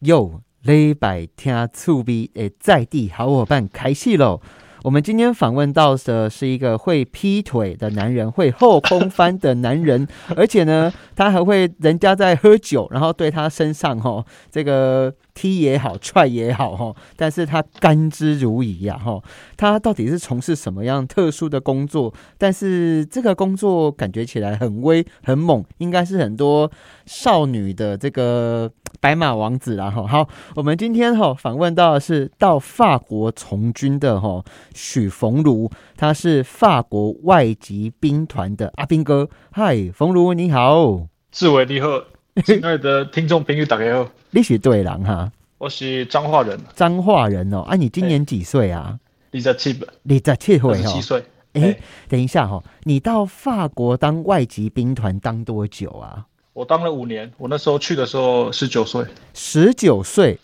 又礼拜听醋逼诶，在地好伙伴开戏喽！我们今天访问到的是一个会劈腿的男人，会后空翻的男人，而且呢，他还会人家在喝酒，然后对他身上哈这个踢也好，踹也好哈，但是他甘之如饴呀哈。他到底是从事什么样特殊的工作？但是这个工作感觉起来很威很猛，应该是很多少女的这个。白马王子啦哈，好，我们今天哈访问到的是到法国从军的哈许冯如，他是法国外籍兵团的阿兵哥。嗨，冯如你好，志伟你好，亲爱的听众朋友大家好，你是对人哈，我是彰化人，彰化人哦，啊，你今年几岁啊？二十七，二十七岁哈，七岁。哎，等一下哈，你到法国当外籍兵团当多久啊？我当了五年，我那时候去的时候十九岁，十九岁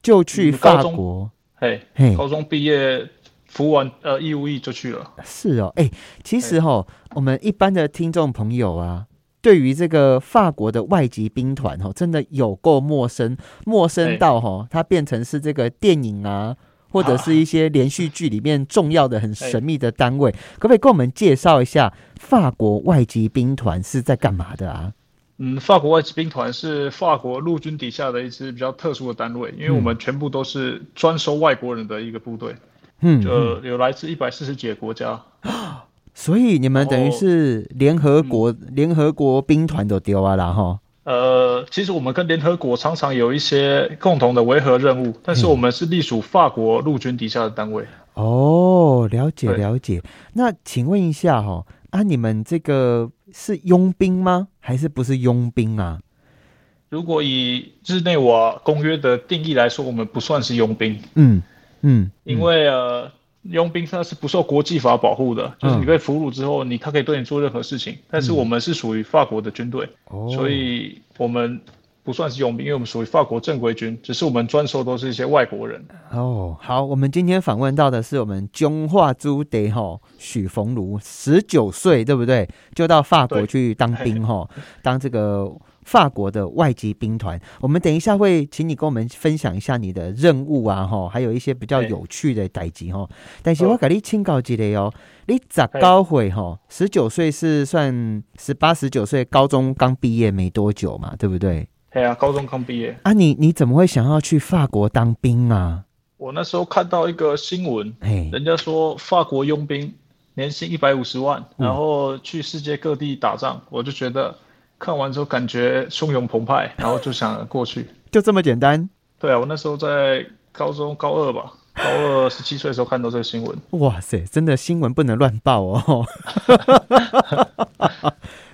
就去法国，嘿，嘿，高中毕业服完呃义务役就去了。是哦，哎，其实哈，我们一般的听众朋友啊，对于这个法国的外籍兵团哈，真的有够陌生，陌生到哈，它变成是这个电影啊，或者是一些连续剧里面重要的很神秘的单位。可不可以跟我们介绍一下法国外籍兵团是在干嘛的啊？嗯，法国外籍兵团是法国陆军底下的一支比较特殊的单位，因为我们全部都是专收外国人的一个部队，嗯，就有来自一百四十几个国家，所以你们等于是联合国联合国兵团都丢啊了哈。呃，其实我们跟联合国常常有一些共同的维和任务，但是我们是隶属法国陆军底下的单位。哦，了解了解。那请问一下哈。啊，你们这个是佣兵吗？还是不是佣兵啊？如果以日内瓦公约的定义来说，我们不算是佣兵。嗯嗯，因为呃，佣兵他是不受国际法保护的，就是你被俘虏之后，你他可以对你做任何事情。但是我们是属于法国的军队，所以我们。不算是佣兵，因为我们属于法国正规军，只是我们专收都是一些外国人。哦，好，我们今天访问到的是我们中化朱德哈许逢如，十九岁对不对？就到法国去当兵哈，当这个法国的外籍兵团。我们等一下会请你跟我们分享一下你的任务啊哈，还有一些比较有趣的代际哈。但是我给你请教一个哦，你咋高会哈？十九岁是算十八十九岁，高中刚毕业没多久嘛，对不对？对啊，高中刚毕业啊，你你怎么会想要去法国当兵啊？我那时候看到一个新闻，人家说法国佣兵年薪一百五十万，然后去世界各地打仗，我就觉得看完之后感觉汹涌澎湃，然后就想过去，就这么简单。对啊，我那时候在高中高二吧，高二十七岁的时候看到这个新闻。哇塞，真的新闻不能乱报哦。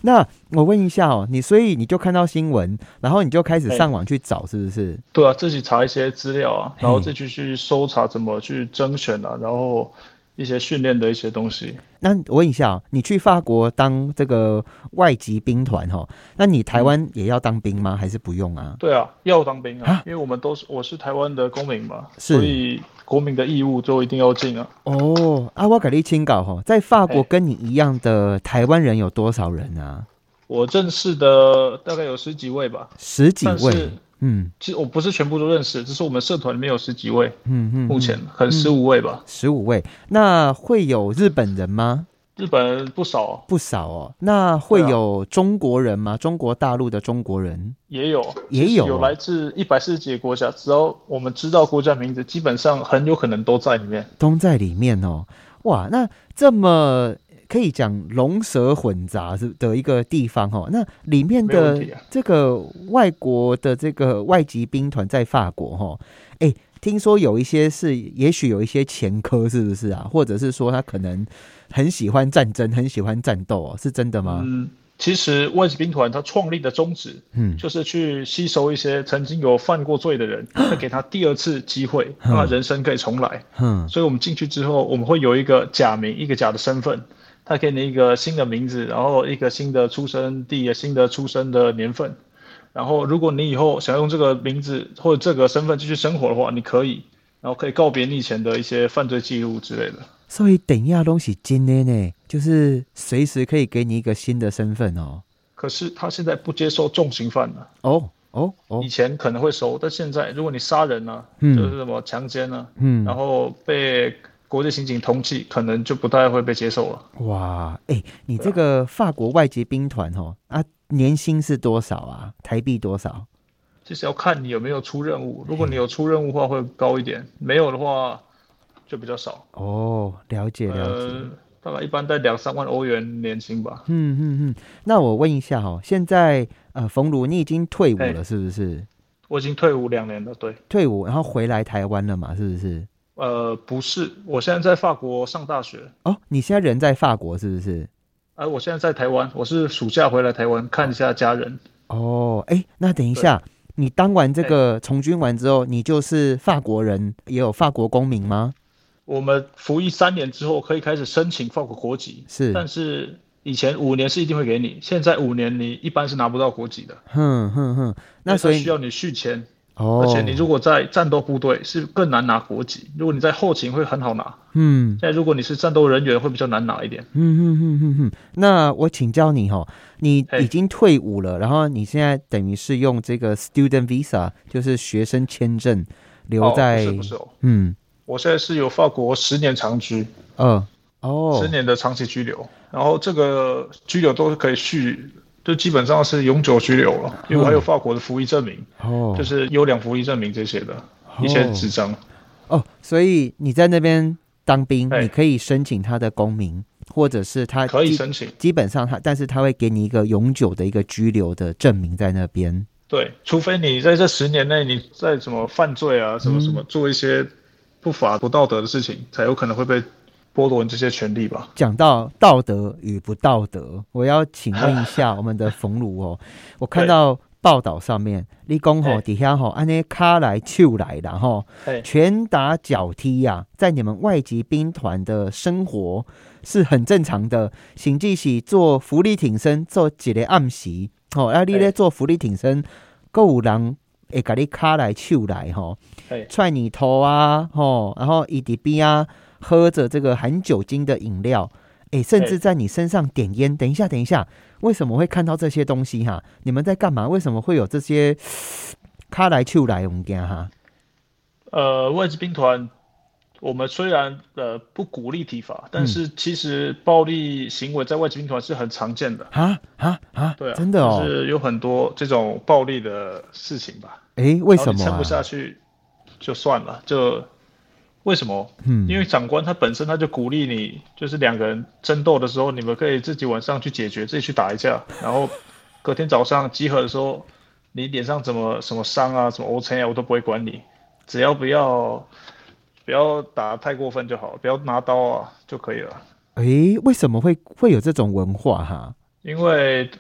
那我问一下哦，你所以你就看到新闻，然后你就开始上网去找，是不是？对啊，自己查一些资料啊，然后自己去搜查怎么去征选啊，然后一些训练的一些东西。那我问一下，你去法国当这个外籍兵团哈，那你台湾也要当兵吗？还是不用啊？对啊，要当兵啊，因为我们都是我是台湾的公民嘛，所以国民的义务就一定要进啊。哦，阿瓦格利清稿哈，在法国跟你一样的台湾人有多少人啊？我认识的大概有十几位吧，十几位。嗯，其实我不是全部都认识，只是我们社团里面有十几位。嗯嗯，目前可能十五位吧。十五位，那会有日本人吗？日本人不少，不少哦。那会有中国人吗？中国大陆的中国人也有，也有，有来自一百四十几个国家。只要我们知道国家名字，基本上很有可能都在里面，都在里面哦。哇，那这么。可以讲龙蛇混杂是的一个地方哦，那里面的这个外国的这个外籍兵团在法国哈，哎，听说有一些是，也许有一些前科，是不是啊？或者是说他可能很喜欢战争，很喜欢战斗哦，是真的吗？嗯，其实外籍兵团他创立的宗旨，嗯，就是去吸收一些曾经有犯过罪的人，再给他第二次机会，让他人生可以重来。嗯，所以我们进去之后，我们会有一个假名，一个假的身份。他给你一个新的名字，然后一个新的出生地、新的出生的年份，然后如果你以后想用这个名字或者这个身份继续生活的话，你可以，然后可以告别你以前的一些犯罪记录之类的。所以等一下东西今天呢，就是随时可以给你一个新的身份哦。可是他现在不接受重刑犯了。哦。哦哦，以前可能会收，但现在如果你杀人呢，就是什么强奸呢，嗯，然后被国际刑警通缉，可能就不太会被接受了。哇，哎，你这个法国外籍兵团哦，啊，年薪是多少啊？台币多少？其实要看你有没有出任务，如果你有出任务的话会高一点，没有的话就比较少。哦，了解了解。大概一般在两三万欧元年薪吧。嗯嗯嗯。那我问一下哈，现在呃，冯鲁你已经退伍了是不是？我已经退伍两年了，对。退伍然后回来台湾了嘛？是不是？呃，不是，我现在在法国上大学。哦，你现在人在法国是不是？呃，我现在在台湾，我是暑假回来台湾看一下家人。哦，哎，那等一下。你当完这个从军完之后，你就是法国人，也有法国公民吗？我们服役三年之后可以开始申请法国国籍，是。但是以前五年是一定会给你，现在五年你一般是拿不到国籍的。哼哼哼，那所以需要你续签。哦，而且你如果在战斗部队是更难拿国籍，如果你在后勤会很好拿。嗯，现在如果你是战斗人员会比较难拿一点。嗯嗯嗯嗯嗯。那我请教你哈，你已经退伍了，然后你现在等于是用这个 student visa，就是学生签证留在。不是不是哦。嗯，我现在是有法国十年长居。嗯哦。十年的长期居留，然后这个居留都是可以续。就基本上是永久居留了，因为我还有法国的服役证明，哦，就是优良服役证明这些的一些纸张。哦，所以你在那边当兵，你可以申请他的公民，或者是他可以申请。基本上他，但是他会给你一个永久的一个居留的证明在那边。对，除非你在这十年内你在什么犯罪啊，什么什么做一些不法不道德的事情，才有可能会被。剥夺你这些权利吧。讲到道德与不道德，我要请问一下 我们的冯鲁哦。我看到报道上面，你讲吼底下吼，按那卡来球来然后拳打脚踢呀，在你们外籍兵团的生活是很正常的。请记起做福利挺身，做几个暗习哦。啊，你咧做福利挺身，够有人会甲你卡来球来吼，踹你头啊吼，然后伊伫边啊。喝着这个含酒精的饮料，哎，甚至在你身上点烟。等一下，等一下，为什么会看到这些东西哈？你们在干嘛？为什么会有这些 卡来秋来？我们讲哈。呃，外籍兵团，我们虽然呃不鼓励体罚，但是其实暴力行为在外籍兵团是很常见的。啊啊啊！对啊，真的哦，是有很多这种暴力的事情吧？哎，为什么撑不下去就算了？就。为什么？嗯，因为长官他本身他就鼓励你，就是两个人争斗的时候，你们可以自己晚上去解决，自己去打一架，然后隔天早上集合的时候，你脸上怎么什么伤啊，什么 O 青啊，我都不会管你，只要不要不要打太过分就好，不要拿刀啊就可以了。诶，为什么会会有这种文化哈？因为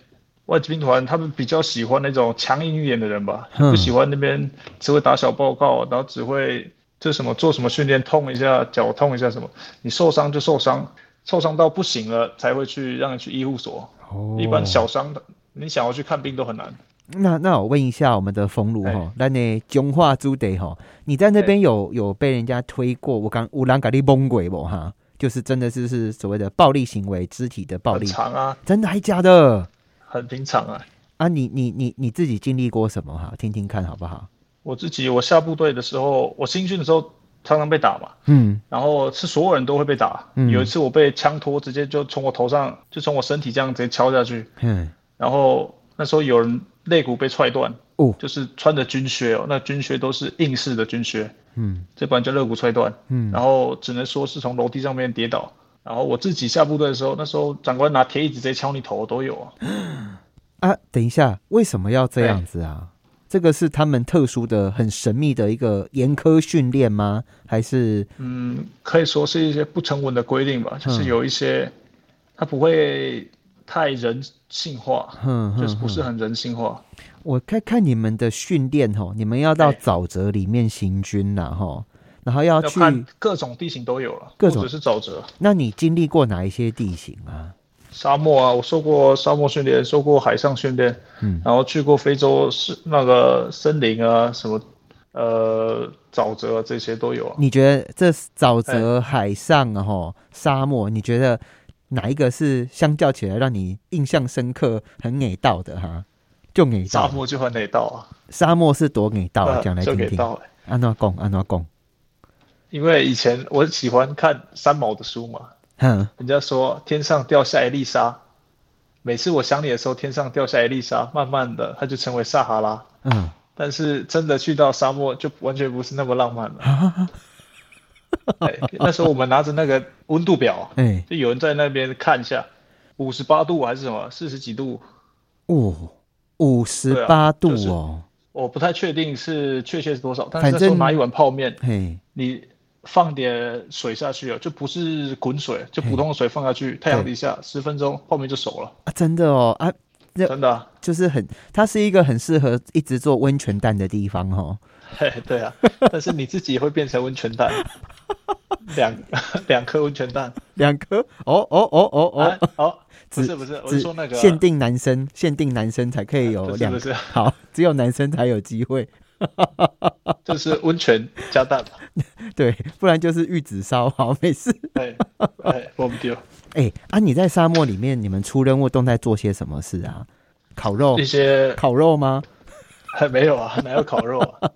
外籍兵团他们比较喜欢那种强硬一点的人吧，不喜欢那边只会打小报告，然后只会。这什么做什么训练痛一下脚痛一下什么，你受伤就受伤，受伤到不行了才会去让你去医护所。哦，一般小伤的，你想要去看病都很难。那那我问一下我们的冯鲁哈，那你中化朱得哈，你在那边有有被人家推过？我刚乌兰嘎利崩鬼不哈？就是真的是是所谓的暴力行为，肢体的暴力。常啊，真的还假的？很平常啊。啊，你你你你自己经历过什么哈？听听看好不好？我自己，我下部队的时候，我新训的时候常常被打嘛，嗯，然后是所有人都会被打。嗯有一次我被枪托，直接就从我头上，就从我身体这样直接敲下去，嗯，然后那时候有人肋骨被踹断，哦，就是穿着军靴哦，那军靴都是硬式的军靴，嗯，这不然就肋骨踹断，嗯，然后只能说是从楼梯上面跌倒。然后我自己下部队的时候，那时候长官拿铁椅子直接敲你头都有啊。啊，等一下，为什么要这样子啊？这个是他们特殊的、很神秘的一个严苛训练吗？还是嗯，可以说是一些不成文的规定吧。就是有一些，它不会太人性化，嗯，就是不是很人性化。我看看你们的训练哈，你们要到沼泽里面行军呐哈，然后要去各种地形都有了，各种是沼泽。那你经历过哪一些地形啊？沙漠啊，我受过沙漠训练，受过海上训练，嗯，然后去过非洲是那个森林啊，什么呃沼泽这些都有啊。你觉得这沼泽、海上啊，哈，沙漠，你觉得哪一个是相较起来让你印象深刻、很美到的哈？就给到沙漠就很给到啊，沙漠是多给到，讲来听听。安怎讲？安怎讲？因为以前我喜欢看三毛的书嘛，嗯，人家说天上掉下一粒沙，每次我想你的时候，天上掉下一粒沙，慢慢的它就成为撒哈拉，嗯，但是真的去到沙漠就完全不是那么浪漫了。那时候我们拿着那个温度表，哎，就有人在那边看一下，五十八度还是什么，四十几度，哦，五十八度哦，我不太确定是确切是多少，但是那时候拿一碗泡面，嘿。你。放点水下去哦，就不是滚水，就普通的水放下去，太阳底下十分钟，后面就熟了。啊！真的哦啊，真的就是很，它是一个很适合一直做温泉蛋的地方哦。嘿，对啊，但是你自己会变成温泉蛋，两两颗温泉蛋，两颗？哦哦哦哦哦。哦，不是不是，我是说那个限定男生，限定男生才可以有两，不是。好，只有男生才有机会。就是温泉加蛋吧，对，不然就是玉子烧，好，没事。哎哎，忘不掉。哎啊，你在沙漠里面，你们出任务都在做些什么事啊？烤肉？一些烤肉吗？还没有啊，哪有烤肉啊？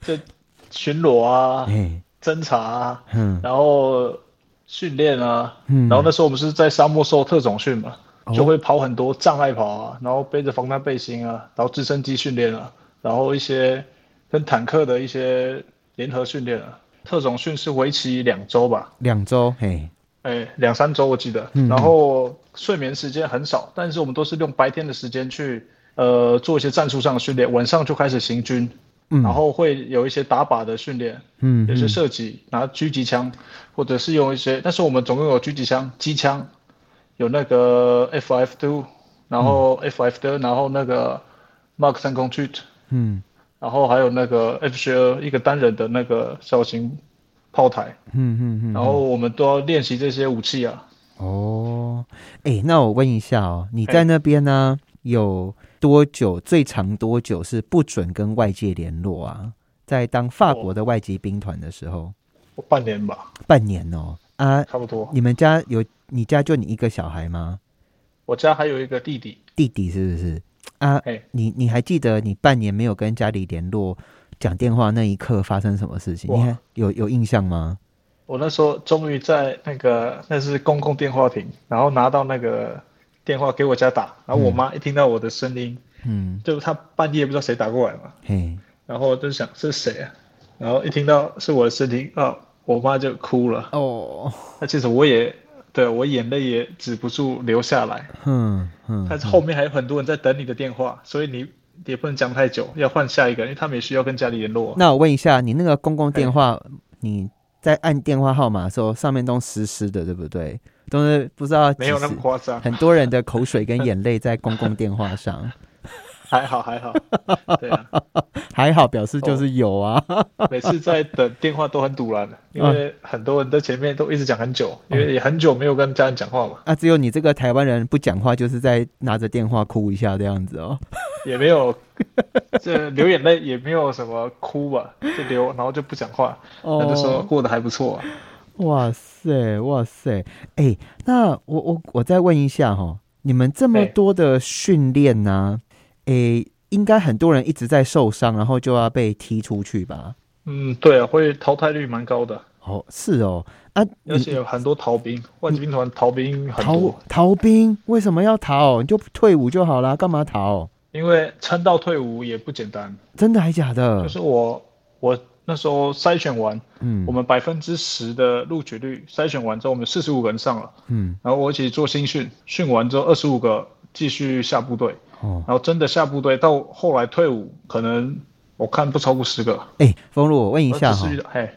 就巡逻啊，侦查啊，嗯，然后训练啊，嗯，然后那时候我们是在沙漠受特种训嘛，就会跑很多障碍跑啊，然后背着防弹背心啊，然后直升机训练啊。然后一些跟坦克的一些联合训练啊，特种训是为期两周吧？两周，嘿，哎，两三周我记得。然后睡眠时间很少，但是我们都是用白天的时间去呃做一些战术上的训练，晚上就开始行军，然后会有一些打靶的训练，嗯，有些射击拿狙击枪，或者是用一些，但是我们总共有狙击枪、机枪，有那个 F F two，然后 F F 的，然后那个 Mark 三空 t 嗯，然后还有那个 F 十二一个单人的那个小型炮台，嗯嗯嗯，然后我们都要练习这些武器啊。哦，哎，那我问一下哦，你在那边呢有多久？最长多久是不准跟外界联络啊？在当法国的外籍兵团的时候，半年吧。半年哦，啊，差不多。你们家有你家就你一个小孩吗？我家还有一个弟弟。弟弟是不是？啊，你你还记得你半年没有跟家里联络、讲电话那一刻发生什么事情？你看有有印象吗？我那时候终于在那个那是公共电话亭，然后拿到那个电话给我家打，然后我妈一听到我的声音，嗯，就她半夜不知道谁打过来嘛，嘿，然后就想是谁啊，然后一听到是我的声音啊，我妈就哭了。哦，那其实我也。对我眼泪也止不住流下来，嗯嗯，但是后面还有很多人在等你的电话，所以你也不能讲太久，要换下一个，因为他们也需要跟家里联络。那我问一下，你那个公共电话，你在按电话号码的时候，上面都湿湿的，对不对？都是不知道没有那么夸张，很多人的口水跟眼泪在公共电话上。还好还好，对啊，还好表示就是有啊。每次在等电话都很堵然的，因为很多人在前面都一直讲很久，因为也很久没有跟家人讲话嘛。啊，只有你这个台湾人不讲话，就是在拿着电话哭一下这样子哦。也没有，这流眼泪也没有什么哭吧，就流，然后就不讲话，那就说过得还不错。哇塞哇塞，哎，那我我我再问一下哈，你们这么多的训练呢？诶，应该很多人一直在受伤，然后就要被踢出去吧？嗯，对啊，会淘汰率蛮高的。哦，是哦，啊，而且有很多逃兵，外籍兵团逃兵很多。逃兵为什么要逃？你就退伍就好了，干嘛逃？因为撑到退伍也不简单。真的还假的？就是我，我那时候筛选完，嗯，我们百分之十的录取率筛选完之后，我们四十五个人上了，嗯，然后我一起做新训，训完之后二十五个继续下部队。然后真的下部队，到后来退伍，可能我看不超过十个。哎，冯璐，我问一下哈，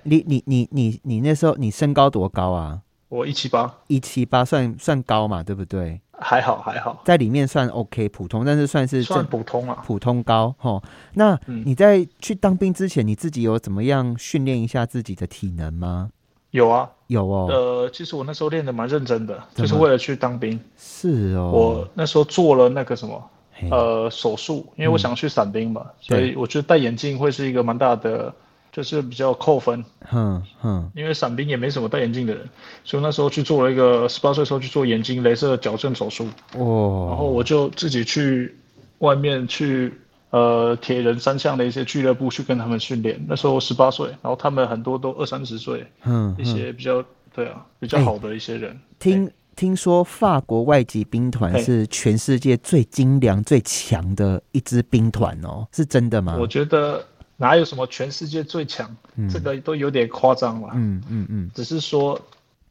你你你你你那时候你身高多高啊？我一七八，一七八算算高嘛，对不对？还好还好，在里面算 OK 普通，但是算是算普通啊，普通高哈。那你在去当兵之前，你自己有怎么样训练一下自己的体能吗？有啊，有哦。呃，其实我那时候练的蛮认真的，就是为了去当兵。是哦，我那时候做了那个什么。呃，手术，因为我想去伞兵嘛，所以我觉得戴眼镜会是一个蛮大的，就是比较扣分。嗯嗯，因为伞兵也没什么戴眼镜的人，所以那时候去做了一个十八岁时候去做眼睛镭射矫正手术。哦，然后我就自己去外面去呃铁人三项的一些俱乐部去跟他们训练。那时候十八岁，然后他们很多都二三十岁，嗯，一些比较对啊比较好的一些人。听听说法国外籍兵团是全世界最精良最强的一支兵团哦，是真的吗？我觉得。哪有什么全世界最强？这个都有点夸张了。嗯嗯嗯，只是说，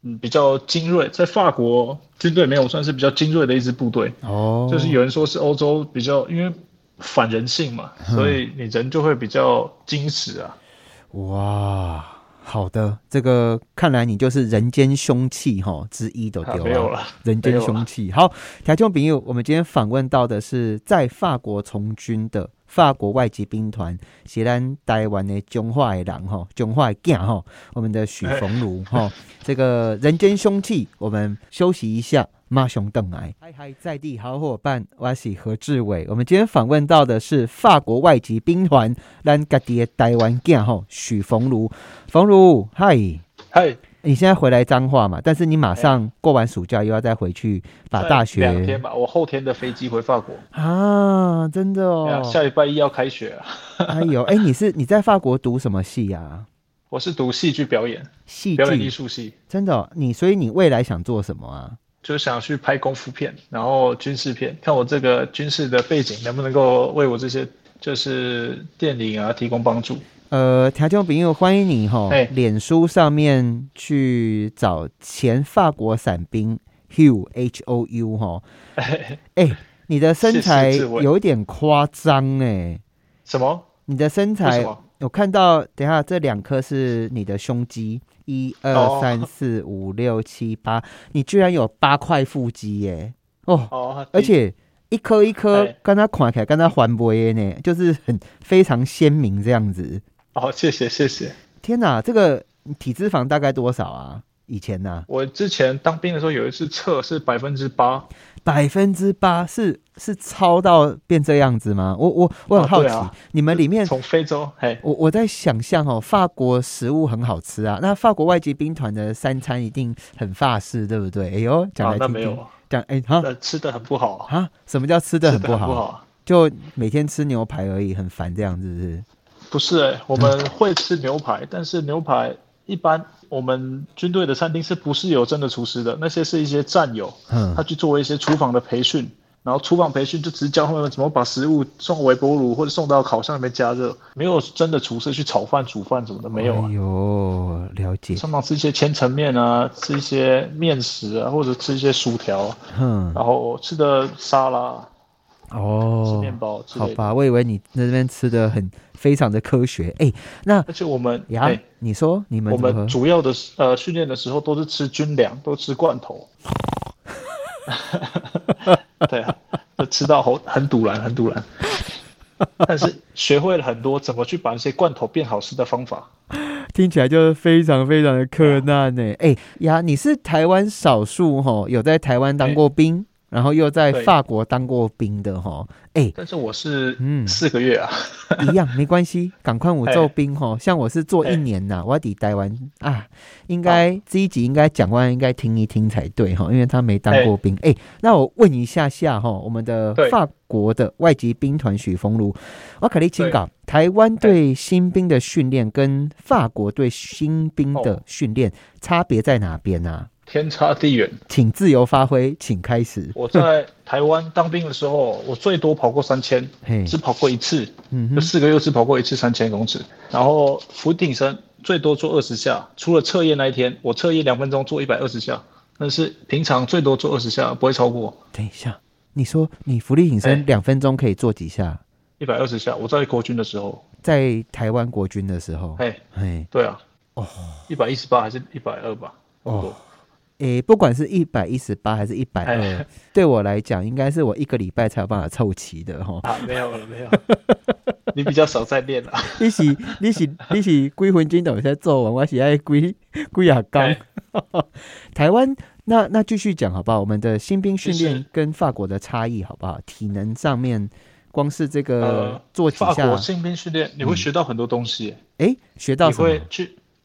嗯，比较精锐，在法国军队没有算是比较精锐的一支部队。哦，就是有人说是欧洲比较，因为反人性嘛，所以你人就会比较矜持啊。哇，好的，这个看来你就是人间凶器哈之一都丢了。人间凶器。好，台中朋友，我们今天访问到的是在法国从军的。法国外籍兵团是咱台湾的中华的人哈，中华的囝哈，我们的许逢如哈，这个人间凶器，我们休息一下，马上邓来。嗨嗨，在地好伙伴，我是何志伟。我们今天访问到的是法国外籍兵团咱家己的台湾囝哈，许逢如。逢如，嗨嗨。你现在回来彰化嘛？但是你马上过完暑假又要再回去把大学两天吧。我后天的飞机回法国啊，真的哦。下礼拜一要开学啊。哎呦，哎，你是你在法国读什么系呀？我是读戏剧表演，戏表演艺术系。真的，你所以你未来想做什么啊？就想去拍功夫片，然后军事片，看我这个军事的背景能不能够为我这些就是电影啊提供帮助。呃，条件朋友欢迎你哈，脸书上面去找前法国伞兵 Hugh H O U 哈，哎，你的身材有点夸张哎，什么？你的身材，我看到，等下这两颗是你的胸肌，一二三四五六七八，你居然有八块腹肌耶，哦，而且一颗一颗跟他看起来跟他环波耶呢，就是很非常鲜明这样子。好，谢谢谢谢。天哪，这个体脂肪大概多少啊？以前呢？我之前当兵的时候有一次测是百分之八，百分之八是是超到变这样子吗？我我我很好奇，你们里面从非洲，嘿，我我在想象哦，法国食物很好吃啊，那法国外籍兵团的三餐一定很法式，对不对？哎呦，讲来听听，讲哎哈，吃的很不好啊？什么叫吃的很不好？就每天吃牛排而已，很烦这样子是？不是哎，我们会吃牛排，但是牛排一般我们军队的餐厅是不是有真的厨师的？那些是一些战友，嗯，他去做一些厨房的培训，然后厨房培训就只教他们怎么把食物送微波炉或者送到烤箱里面加热，没有真的厨师去炒饭、煮饭什么的，没有啊。有了解。上常吃一些千层面啊，吃一些面食啊，或者吃一些薯条，嗯，然后吃的沙拉，哦，吃面包，好吧，我以为你那边吃的很。非常的科学，哎，那而且我们呀，你说你们我们主要的呃训练的时候都是吃军粮，都吃罐头，对啊，吃到很很堵然，很堵然，但是学会了很多怎么去把那些罐头变好吃的方法，听起来就是非常非常的困难呢。哎呀，你是台湾少数哈有在台湾当过兵。然后又在法国当过兵的哈，哎，但是我是嗯。四个月啊，一样没关系，赶快我做兵哈。像我是做一年呐，我要抵待完啊，应该这一集应该讲完应该听一听才对哈，因为他没当过兵。哎，那我问一下下哈，我们的法国的外籍兵团许峰如，我可以请讲台湾对新兵的训练跟法国对新兵的训练差别在哪边呢？天差地远，请自由发挥，请开始。我在台湾当兵的时候，我最多跑过三千，只跑过一次，就四个月只跑过一次三千公尺。然后俯卧撑最多做二十下，除了测验那一天，我测验两分钟做一百二十下，但是平常最多做二十下，不会超过。等一下，你说你浮力挺身两分钟可以做几下？一百二十下。我在国军的时候，在台湾国军的时候，哎哎，对啊，哦，一百一十八还是一百二吧？哦。诶，不管是一百一十八还是一百二，对我来讲，应该是我一个礼拜才有办法凑齐的哈。啊，没有了，没有。你比较少在练了。你是你是你是归魂筋斗在做完，我是爱归归亚刚。台湾，那那继续讲好不好？我们的新兵训练跟法国的差异好不好？体能上面，光是这个做几下。法国新兵训练你会学到很多东西。哎，学到什么？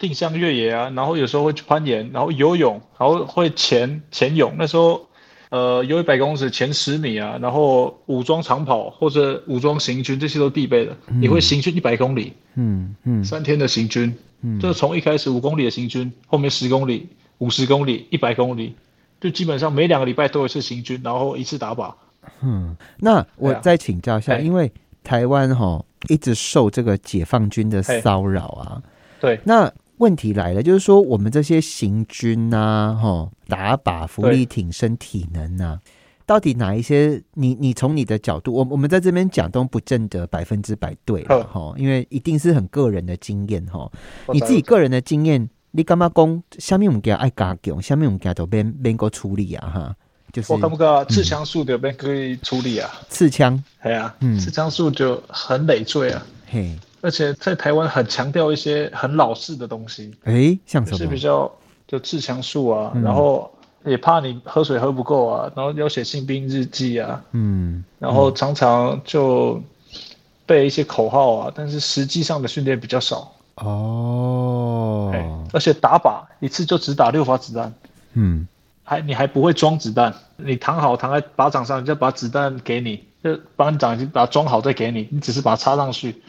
定向越野啊，然后有时候会去攀岩，然后游泳，然后会潜潜泳。那时候呃，游一百公尺前十米啊，然后武装长跑或者武装行军，这些都必备的。你会行军一百公里，嗯嗯，三天的行军，嗯，就是从一开始五公里的行军，后面十公里、五十公里、一百公里，就基本上每两个礼拜都有一次行军，然后一次打靶。嗯，那我再请教一下，因为台湾哈一直受这个解放军的骚扰啊，对，那。问题来了，就是说我们这些行军呐，哈，打靶、浮力挺身、体能呐，到底哪一些？你你从你的角度，我我们在这边讲都不见得百分之百对了，哈，因为一定是很个人的经验，哈。你自己个人的经验，你干嘛讲？下面我们给爱加强，下面我们给都边边个处理啊，哈。就是我感觉刺枪术的边可以处理啊，刺枪，对啊，嗯，刺枪术就很累赘啊，嘿。而且在台湾很强调一些很老式的东西，哎，像什么？是比较就自强术啊，然后也怕你喝水喝不够啊，然后要写新兵日记啊，嗯，然后常常就背一些口号啊，但是实际上的训练比较少哦。而且打靶一次就只打六发子弹，嗯，还你还不会装子弹，你躺好躺在靶场上，人家把子弹给你，就班长已经把它装好再给你，你只是把它插上去。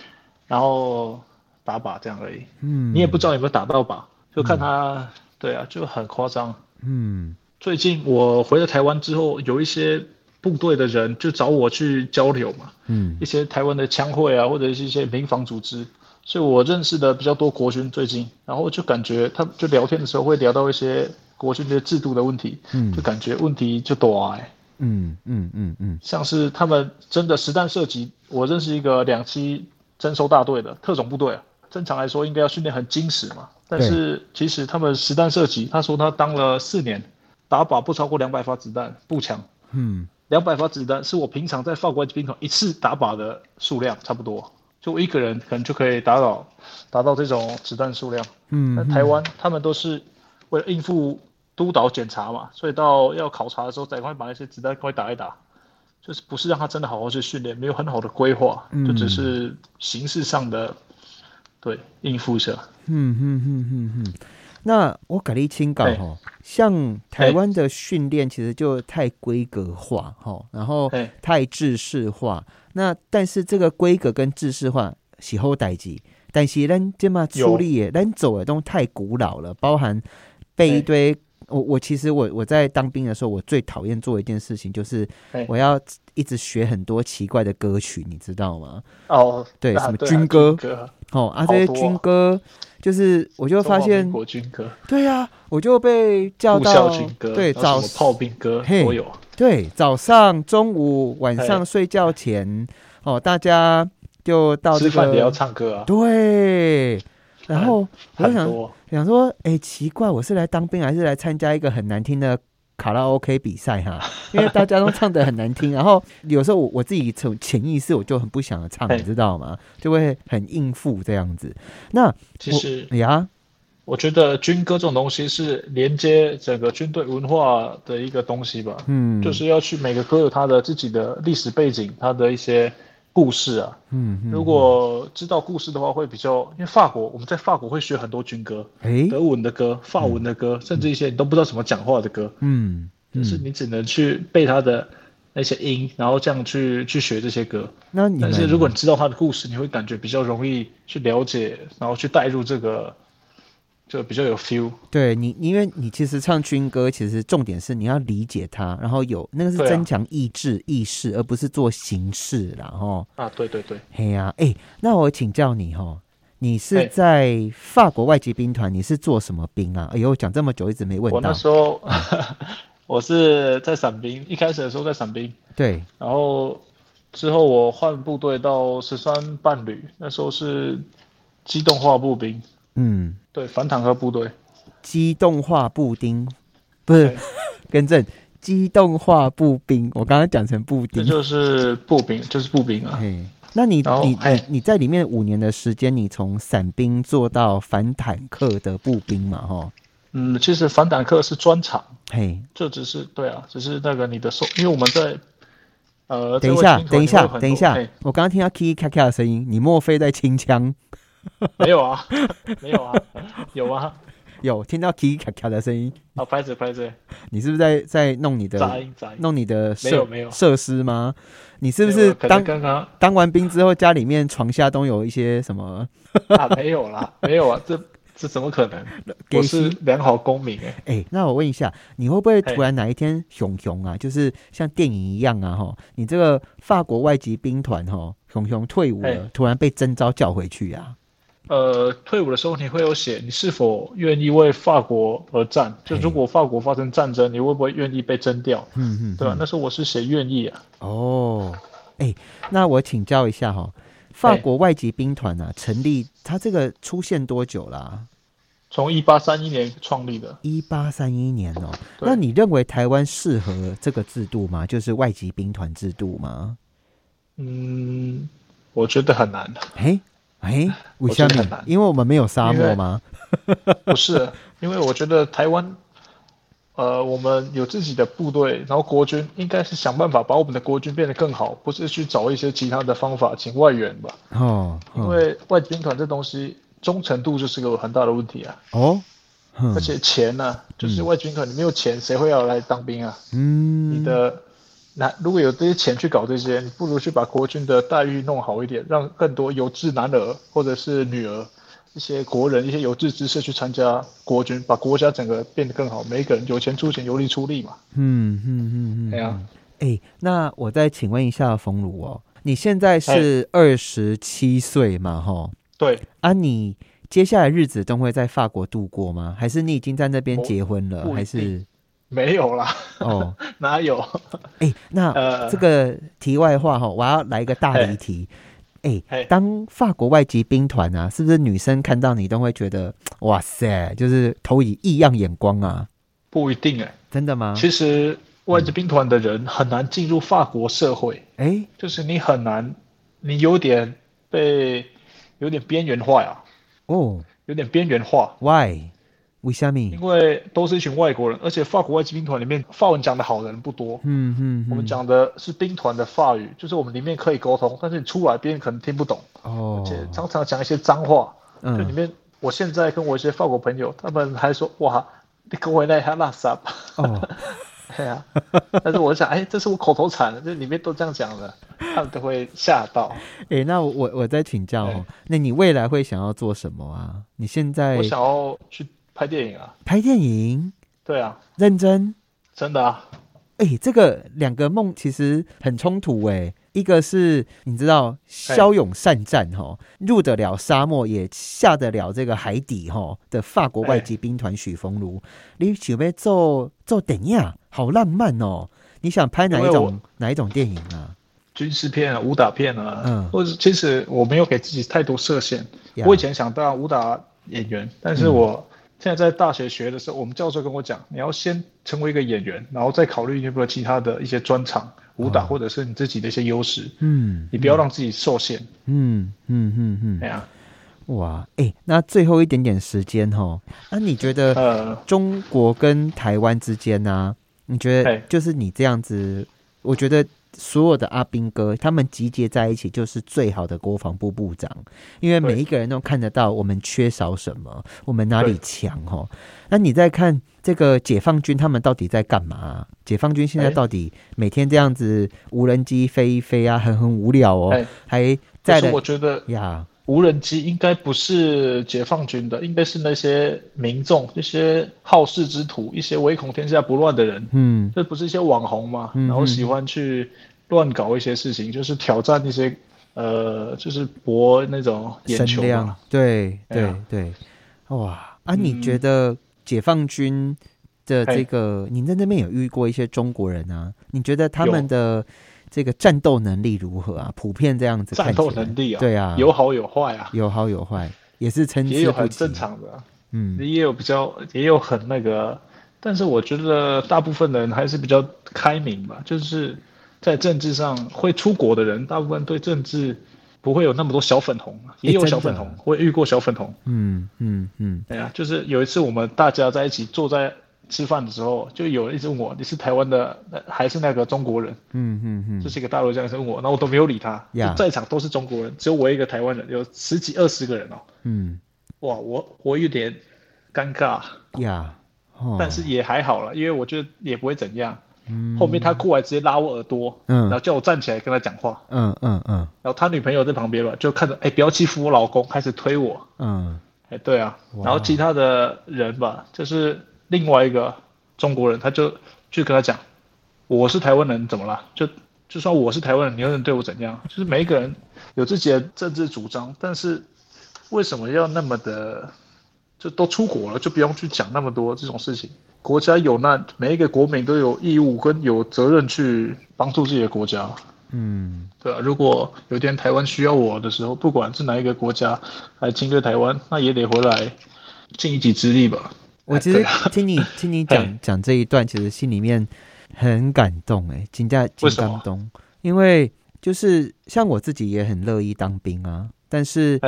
然后打靶这样而已，嗯，你也不知道有没有打到靶，就看他，对啊，就很夸张，嗯。最近我回了台湾之后，有一些部队的人就找我去交流嘛，嗯，一些台湾的枪会啊，或者是一些民防组织，所以我认识的比较多国军最近，然后就感觉他就聊天的时候会聊到一些国军的制度的问题，嗯，就感觉问题就多哎，嗯嗯嗯嗯，像是他们真的实弹射击，我认识一个两栖。征收大队的特种部队啊，正常来说应该要训练很精实嘛。但是其实他们实弹射击，他说他当了四年，打靶不超过两百发子弹，步枪。嗯，两百发子弹是我平常在法国兵团一次打靶的数量差不多，就我一个人可能就可以打到达到这种子弹数量。嗯，那台湾他们都是为了应付督导检查嘛，所以到要考察的时候，赶快把那些子弹快打一打。就是不是让他真的好好去训练，没有很好的规划，就只是形式上的对应付一下。嗯嗯嗯嗯嗯。那我改立清港哈，像台湾的训练其实就太规格化哈，然后太制式化。那但是这个规格跟制式化喜后代际，但是咱这么处理也，咱走的都太古老了，包含被一堆。我我其实我我在当兵的时候，我最讨厌做一件事情，就是我要一直学很多奇怪的歌曲，你知道吗？哦，对，什么军歌，哦啊，这些军歌，就是我就发现国军歌，对呀，我就被叫到军歌，对，早炮兵歌都有，对，早上、中午、晚上睡觉前，哦，大家就到吃饭也要唱歌啊，对。然后我就想想说，哎，奇怪，我是来当兵还是来参加一个很难听的卡拉 OK 比赛哈？因为大家都唱的很难听，然后有时候我我自己从潜意识我就很不想唱，你知道吗？就会很应付这样子。那其实呀，我觉得军歌这种东西是连接整个军队文化的一个东西吧。嗯，就是要去每个歌有它的自己的历史背景，它的一些。故事啊，嗯，如果知道故事的话，会比较，因为法国我们在法国会学很多军歌，哎，德文的歌、法文的歌，甚至一些你都不知道怎么讲话的歌，嗯，就是你只能去背它的那些音，然后这样去去学这些歌。那你但是如果你知道它的故事，你会感觉比较容易去了解，然后去带入这个。就比较有 feel，对你，因为你其实唱军歌，其实重点是你要理解它，然后有那个是增强意志意识，而不是做形式，然后啊，对对对，嘿呀，哎，那我请教你哈，你是在法国外籍兵团，你是做什么兵啊？哎呦，讲这么久一直没问到。我那时候 我是在伞兵，一开始的时候在伞兵，对，然后之后我换部队到十三伴旅，那时候是机动化步兵。嗯，对，反坦克部队，机动化步兵，不是，更正，机动化步兵。我刚刚讲成步兵，这就是步兵，就是步兵啊。嘿。那你你你你在里面五年的时间，你从伞兵做到反坦克的步兵嘛？哈，嗯，其实反坦克是专场，嘿，这只是对啊，只是那个你的手，因为我们在，呃，等一下，等一下，等一下，我刚刚听到 K 咔咔的声音，你莫非在清枪？没有啊，没有啊，有啊，有听到叽咔咔的声音。好，拍子拍子。你是不是在在弄你的杂音杂音？弄你的没有没有设施吗？你是不是当刚刚当完兵之后，家里面床下都有一些什么？啊，没有啦，没有啊，这这怎么可能？我是良好公民哎。哎，那我问一下，你会不会突然哪一天熊熊啊，就是像电影一样啊？哈，你这个法国外籍兵团哈，熊熊退伍了，突然被征召叫回去呀？呃，退伍的时候你会有写，你是否愿意为法国而战？就如果法国发生战争，你会不会愿意被征调？嗯嗯，对吧？那时候我是写愿意啊。哦，哎，那我请教一下哈，法国外籍兵团啊，成立它这个出现多久啦？从一八三一年创立的。一八三一年哦，那你认为台湾适合这个制度吗？就是外籍兵团制度吗？嗯，我觉得很难。哎。哎，为什么？因为我们没有沙漠吗？不是，因为我觉得台湾，呃，我们有自己的部队，然后国军应该是想办法把我们的国军变得更好，不是去找一些其他的方法请外援吧？哦，因为外军团这东西忠诚度就是个很大的问题啊。哦，而且钱呢，就是外军团你没有钱，谁会要来当兵啊？嗯，你的。那如果有这些钱去搞这些，你不如去把国军的待遇弄好一点，让更多有志男儿或者是女儿，一些国人、一些有志之士去参加国军，把国家整个变得更好。每一个人有钱出钱，有力出力嘛。嗯嗯嗯嗯。对啊。哎，那我再请问一下冯鲁哦，你现在是二十七岁嘛？哈。对。啊，你接下来日子都会在法国度过吗？还是你已经在那边结婚了？还是？没有啦，哦，哪有？哎，那这个题外话哈，我要来一个大离题。哎，当法国外籍兵团啊，是不是女生看到你都会觉得 哇塞，就是投以异样眼光啊？不一定哎，真的吗？其实外籍兵团的人很难进入法国社会，哎，就是你很难，你有点被有点边缘化呀。哦，有点边缘化。Why？为什么？因为都是一群外国人，而且法国外籍兵团里面法文讲的好的人不多。嗯嗯，我们讲的是兵团的法语，就是我们里面可以沟通，但是你出来别人可能听不懂。哦，而且常常讲一些脏话。嗯，就里面，我现在跟我一些法国朋友，他们还说哇，你跟我那还拉萨。哦，对啊。但是我想，哎，这是我口头禅，这里面都这样讲的，他们都会吓到。哎，那我我再请教，那你未来会想要做什么啊？你现在我想要去。拍电影啊！拍电影，对啊，认真，真的啊！哎，这个两个梦其实很冲突哎。一个是你知道骁勇善战哈，入得了沙漠也下得了这个海底哈的法国外籍兵团许峰如，你准备做做电影，好浪漫哦！你想拍哪一种哪一种电影啊？军事片啊，武打片啊，嗯，或者其实我没有给自己太多设限。我以前想当武打演员，但是我。现在在大学学的时候，我们教授跟我讲，你要先成为一个演员，然后再考虑有没有其他的一些专长，武打或者是你自己的一些优势。嗯，你不要让自己受限。嗯嗯嗯嗯，对啊。哇，哎，那最后一点点时间哈，那你觉得呃，中国跟台湾之间呢？你觉得就是你这样子，我觉得。所有的阿兵哥，他们集结在一起就是最好的国防部部长，因为每一个人都看得到我们缺少什么，我们哪里强哦。那你在看这个解放军，他们到底在干嘛？解放军现在到底每天这样子无人机飞一飞啊，很很无聊哦，还在的。我觉得呀，无人机应该不是解放军的，应该是那些民众，一些好事之徒，一些唯恐天下不乱的人。嗯，这不是一些网红嘛？然后喜欢去。乱搞一些事情，就是挑战一些，呃，就是博那种眼球嘛。对对对，哇啊！你觉得解放军的这个，你在那边有遇过一些中国人啊？你觉得他们的这个战斗能力如何啊？普遍这样子，战斗能力啊，对啊，有好有坏啊，有好有坏，也是称也有很正常的，嗯，也有比较，也有很那个，但是我觉得大部分人还是比较开明吧，就是。在政治上会出国的人，大部分对政治不会有那么多小粉红，也有小粉红，我也遇过小粉红。嗯嗯嗯，对啊，就是有一次我们大家在一起坐在吃饭的时候，就有人一直问我，你是台湾的还是那个中国人？嗯嗯嗯，这是一个大陆这样问我，然后我都没有理他，在场都是中国人，只有我一个台湾人，有十几二十个人哦。嗯，哇，我我有点尴尬。呀。但是也还好了，因为我觉得也不会怎样。嗯，后面他过来直接拉我耳朵，嗯，然后叫我站起来跟他讲话，嗯嗯嗯，然后他女朋友在旁边吧，就看着，哎，不要欺负我老公，开始推我，嗯，哎，对啊，然后其他的人吧，就是另外一个中国人，他就去跟他讲，我是台湾人，怎么了？就就算我是台湾人，你又能对我怎样？就是每一个人有自己的政治主张，但是为什么要那么的？就都出国了，就不用去讲那么多这种事情。国家有难，每一个国民都有义务跟有责任去帮助自己的国家。嗯，对啊。如果有一天台湾需要我的时候，不管是哪一个国家来侵略台湾，那也得回来尽一己之力吧。我其实听你 听你讲讲这一段，其实心里面很感动哎，金家金刚东，因为就是像我自己也很乐意当兵啊，但是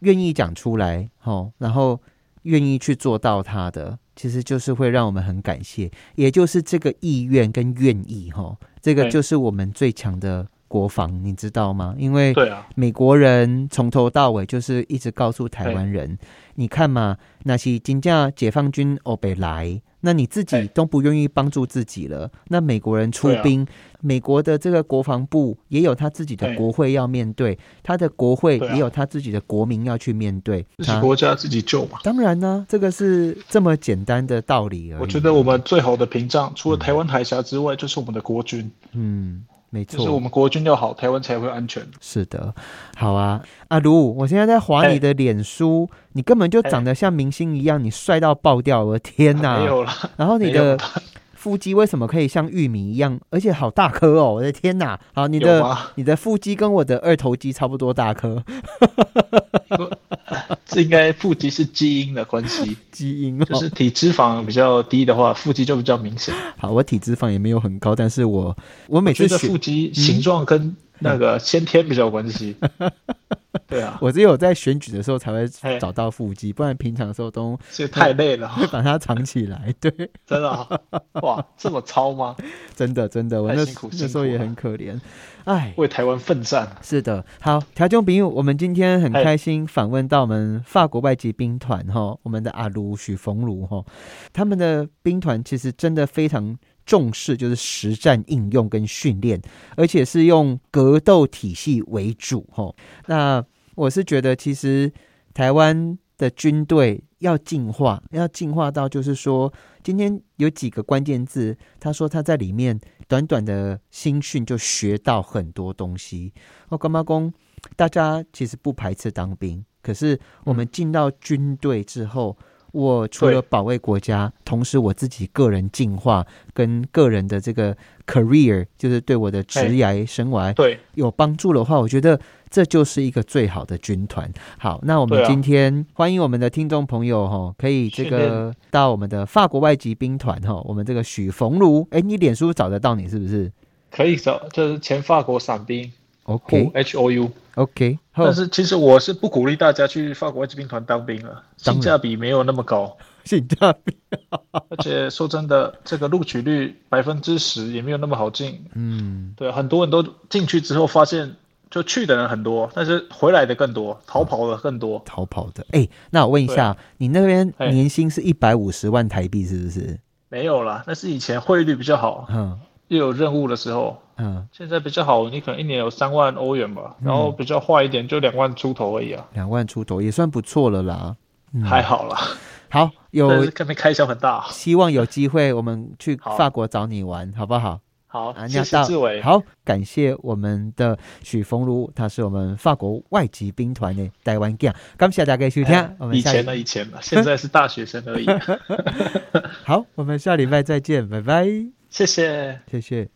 愿意讲出来，哦，然后。愿意去做到他的，其实就是会让我们很感谢，也就是这个意愿跟愿意哈，这个就是我们最强的国防，你知道吗？因为美国人从头到尾就是一直告诉台湾人，你看嘛，那些金价解放军欧北来。那你自己都不愿意帮助自己了，那美国人出兵，美国的这个国防部也有他自己的国会要面对，他的国会也有他自己的国民要去面对，自己国家自己救嘛。当然呢，这个是这么简单的道理而已。我觉得我们最好的屏障，除了台湾海峡之外，就是我们的国军。嗯。没错，就是我们国军要好，台湾才会安全。是的，好啊，阿卢，我现在在划你的脸书，你根本就长得像明星一样，你帅到爆掉，我的天哪！没有了，然后你的。腹肌为什么可以像玉米一样，而且好大颗哦！我的天哪！好，你的你的腹肌跟我的二头肌差不多大颗。这应该腹肌是基因的关系，基因就是体脂肪比较低的话，腹肌就比较明显。好，我体脂肪也没有很高，但是我我每次腹肌形状跟。那个先天比较有关系，对啊，我只有在选举的时候才会找到腹肌，不然平常的时候都太累了，会把它藏起来。对，真的啊哇，这么糙吗？真的真的，我那那时候也很可怜，哎，为台湾奋战。是的，好，条件朋友，我们今天很开心访问到我们法国外籍兵团哈，我们的阿卢许冯卢哈，他们的兵团其实真的非常。重视就是实战应用跟训练，而且是用格斗体系为主。吼，那我是觉得，其实台湾的军队要进化，要进化到就是说，今天有几个关键字，他说他在里面短短的新训就学到很多东西。我干妈公，大家其实不排斥当兵，可是我们进到军队之后。我除了保卫国家，同时我自己个人进化跟个人的这个 career，就是对我的职业生涯对有帮助的话，我觉得这就是一个最好的军团。好，那我们今天欢迎我们的听众朋友哈，可以这个到我们的法国外籍兵团哈，我们这个许冯如，哎，你脸书找得到你是不是？可以找，就是前法国伞兵。OK，H O U，OK。但是其实我是不鼓励大家去法国外籍兵团当兵了，性价比没有那么高。性价比，而且说真的，这个录取率百分之十也没有那么好进。嗯，对，很多人都进去之后发现，就去的人很多，但是回来的更多，逃跑的更多。逃跑的，哎，那我问一下，你那边年薪是一百五十万台币是不是？没有啦，那是以前汇率比较好。嗯。又有任务的时候，嗯，现在比较好，你可能一年有三万欧元吧，然后比较坏一点就两万出头而已啊。两万出头也算不错了啦，还好啦。好，有可能开销很大。希望有机会我们去法国找你玩，好不好？好，谢谢志伟。好，感谢我们的许峰如，他是我们法国外籍兵团的台湾将。感谢大家收听。以前的，以前了，现在是大学生而已。好，我们下礼拜再见，拜拜。谢谢，谢谢。